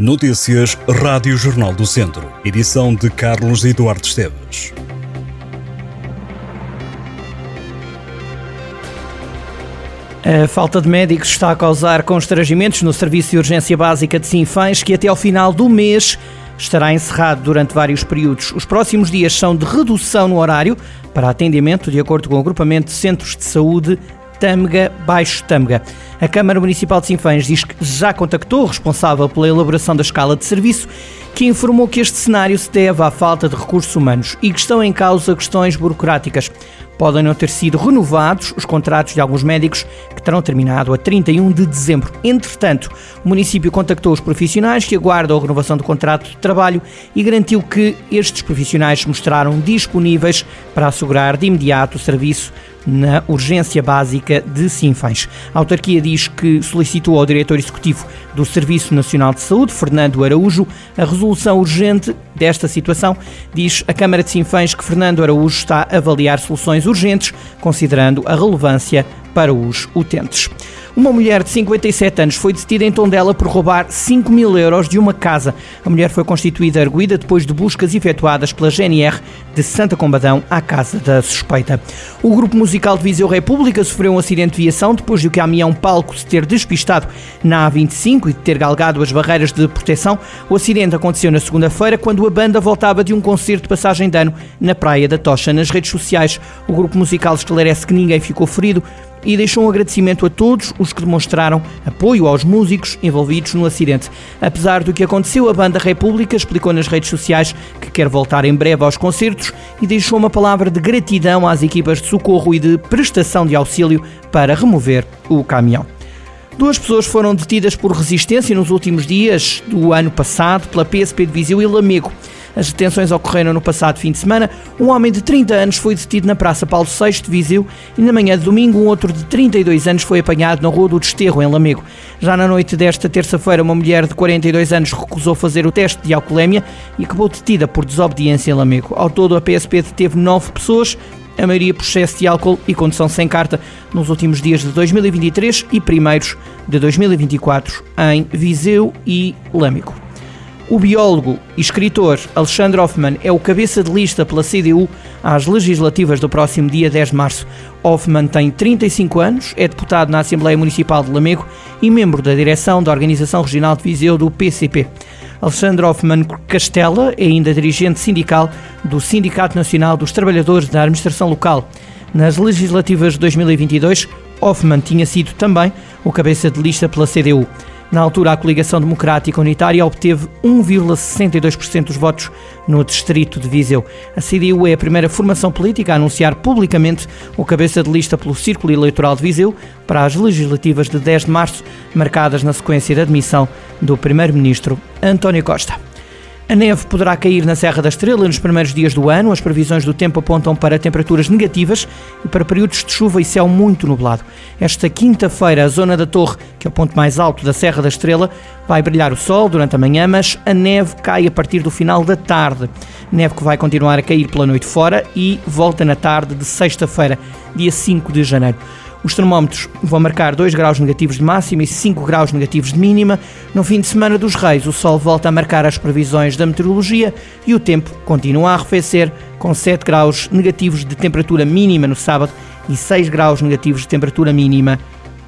Notícias Rádio Jornal do Centro. Edição de Carlos Eduardo Esteves. A falta de médicos está a causar constrangimentos no Serviço de Urgência Básica de Sinfãs, que até ao final do mês estará encerrado durante vários períodos. Os próximos dias são de redução no horário para atendimento, de acordo com o agrupamento de centros de saúde Tâmega Baixo Tâmega. A Câmara Municipal de Sinfãs diz que já contactou o responsável pela elaboração da escala de serviço, que informou que este cenário se deve à falta de recursos humanos e que estão em causa questões burocráticas. Podem não ter sido renovados os contratos de alguns médicos que terão terminado a 31 de dezembro. Entretanto, o município contactou os profissionais que aguardam a renovação do contrato de trabalho e garantiu que estes profissionais se mostraram disponíveis para assegurar de imediato o serviço na urgência básica de Sinfãs. A autarquia diz que solicitou ao diretor executivo do Serviço Nacional de Saúde, Fernando Araújo, a resolução urgente desta situação. Diz a Câmara de Sinfãs que Fernando Araújo está a avaliar soluções urgentes, considerando a relevância para os utentes. Uma mulher de 57 anos foi detida em Tondela por roubar 5 mil euros de uma casa. A mulher foi constituída arguída depois de buscas efetuadas pela GNR de Santa Combadão à casa da suspeita. O grupo musical de Viseu República sofreu um acidente de viação depois de o caminhão palco se ter despistado na A25 e de ter galgado as barreiras de proteção. O acidente aconteceu na segunda-feira quando a banda voltava de um concerto de passagem de ano na Praia da Tocha. Nas redes sociais, o grupo musical esclarece que ninguém ficou ferido e deixou um agradecimento a todos os que demonstraram apoio aos músicos envolvidos no acidente. Apesar do que aconteceu, a banda República explicou nas redes sociais que quer voltar em breve aos concertos e deixou uma palavra de gratidão às equipas de socorro e de prestação de auxílio para remover o caminhão. Duas pessoas foram detidas por resistência nos últimos dias do ano passado pela PSP de Viseu e Lamego. As detenções ocorreram no passado fim de semana. Um homem de 30 anos foi detido na Praça Paulo VI de Viseu e na manhã de domingo um outro de 32 anos foi apanhado na Rua do Desterro, em Lamego. Já na noite desta terça-feira, uma mulher de 42 anos recusou fazer o teste de alcoolemia e acabou detida por desobediência em Lamego. Ao todo, a PSP deteve nove pessoas, a maioria por excesso de álcool e condução sem carta nos últimos dias de 2023 e primeiros de 2024 em Viseu e Lâmico. O biólogo e escritor Alexandre Hoffman é o cabeça de lista pela CDU às legislativas do próximo dia 10 de março. Hoffman tem 35 anos, é deputado na Assembleia Municipal de Lamego e membro da direção da Organização Regional de Viseu do PCP. Alexandre Hoffman Castela é ainda dirigente sindical do Sindicato Nacional dos Trabalhadores da Administração Local. Nas legislativas de 2022, Hoffman tinha sido também o cabeça de lista pela CDU. Na altura, a coligação democrática unitária obteve 1,62% dos votos no distrito de Viseu. A CDU é a primeira formação política a anunciar publicamente o cabeça de lista pelo Círculo Eleitoral de Viseu para as legislativas de 10 de março, marcadas na sequência da admissão do primeiro-ministro António Costa. A neve poderá cair na Serra da Estrela nos primeiros dias do ano. As previsões do tempo apontam para temperaturas negativas e para períodos de chuva e céu muito nublado. Esta quinta-feira, a zona da Torre, que é o ponto mais alto da Serra da Estrela, vai brilhar o sol durante a manhã, mas a neve cai a partir do final da tarde. Neve que vai continuar a cair pela noite fora e volta na tarde de sexta-feira, dia 5 de janeiro. Os termómetros vão marcar 2 graus negativos de máxima e 5 graus negativos de mínima. No fim de semana dos Reis, o Sol volta a marcar as previsões da meteorologia e o tempo continua a arrefecer, com 7 graus negativos de temperatura mínima no sábado e 6 graus negativos de temperatura mínima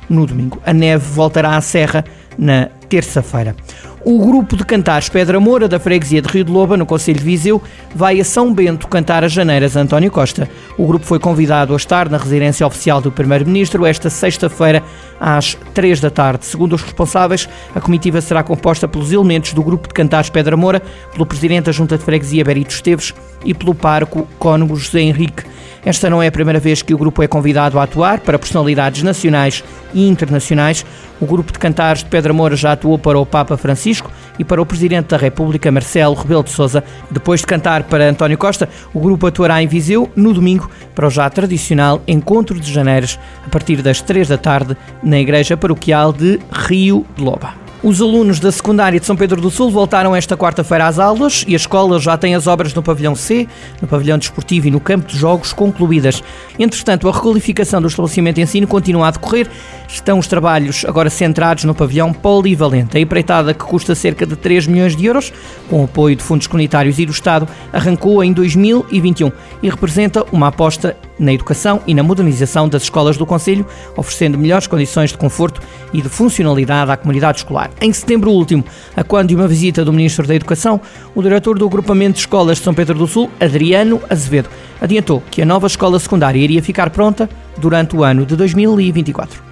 no domingo. A neve voltará à serra na terça-feira. O grupo de cantares Pedra Moura, da freguesia de Rio de Loba, no Conselho de Viseu, vai a São Bento cantar as janeiras António Costa. O grupo foi convidado a estar na residência oficial do Primeiro-Ministro esta sexta-feira, às três da tarde. Segundo os responsáveis, a comitiva será composta pelos elementos do grupo de cantares Pedra Moura, pelo Presidente da Junta de Freguesia Berito Esteves e pelo Parco Cônego José Henrique. Esta não é a primeira vez que o grupo é convidado a atuar para personalidades nacionais e internacionais. O grupo de cantares de Pedra Moura já atuou para o Papa Francisco e para o Presidente da República, Marcelo Rebelo de Sousa. Depois de cantar para António Costa, o grupo atuará em Viseu no domingo para o já tradicional Encontro de Janeiras, a partir das 3 da tarde, na Igreja Paroquial de Rio de Loba. Os alunos da secundária de São Pedro do Sul voltaram esta quarta-feira às aulas e a escola já tem as obras no pavilhão C, no pavilhão desportivo e no campo de jogos concluídas. Entretanto, a requalificação do estabelecimento de ensino continua a decorrer. Estão os trabalhos agora centrados no pavilhão polivalente. A empreitada, que custa cerca de 3 milhões de euros, com apoio de fundos comunitários e do Estado, arrancou em 2021 e representa uma aposta na educação e na modernização das escolas do Conselho, oferecendo melhores condições de conforto e de funcionalidade à comunidade escolar. Em setembro último, a quando de uma visita do Ministro da Educação, o diretor do Agrupamento de Escolas de São Pedro do Sul, Adriano Azevedo, adiantou que a nova escola secundária iria ficar pronta durante o ano de 2024.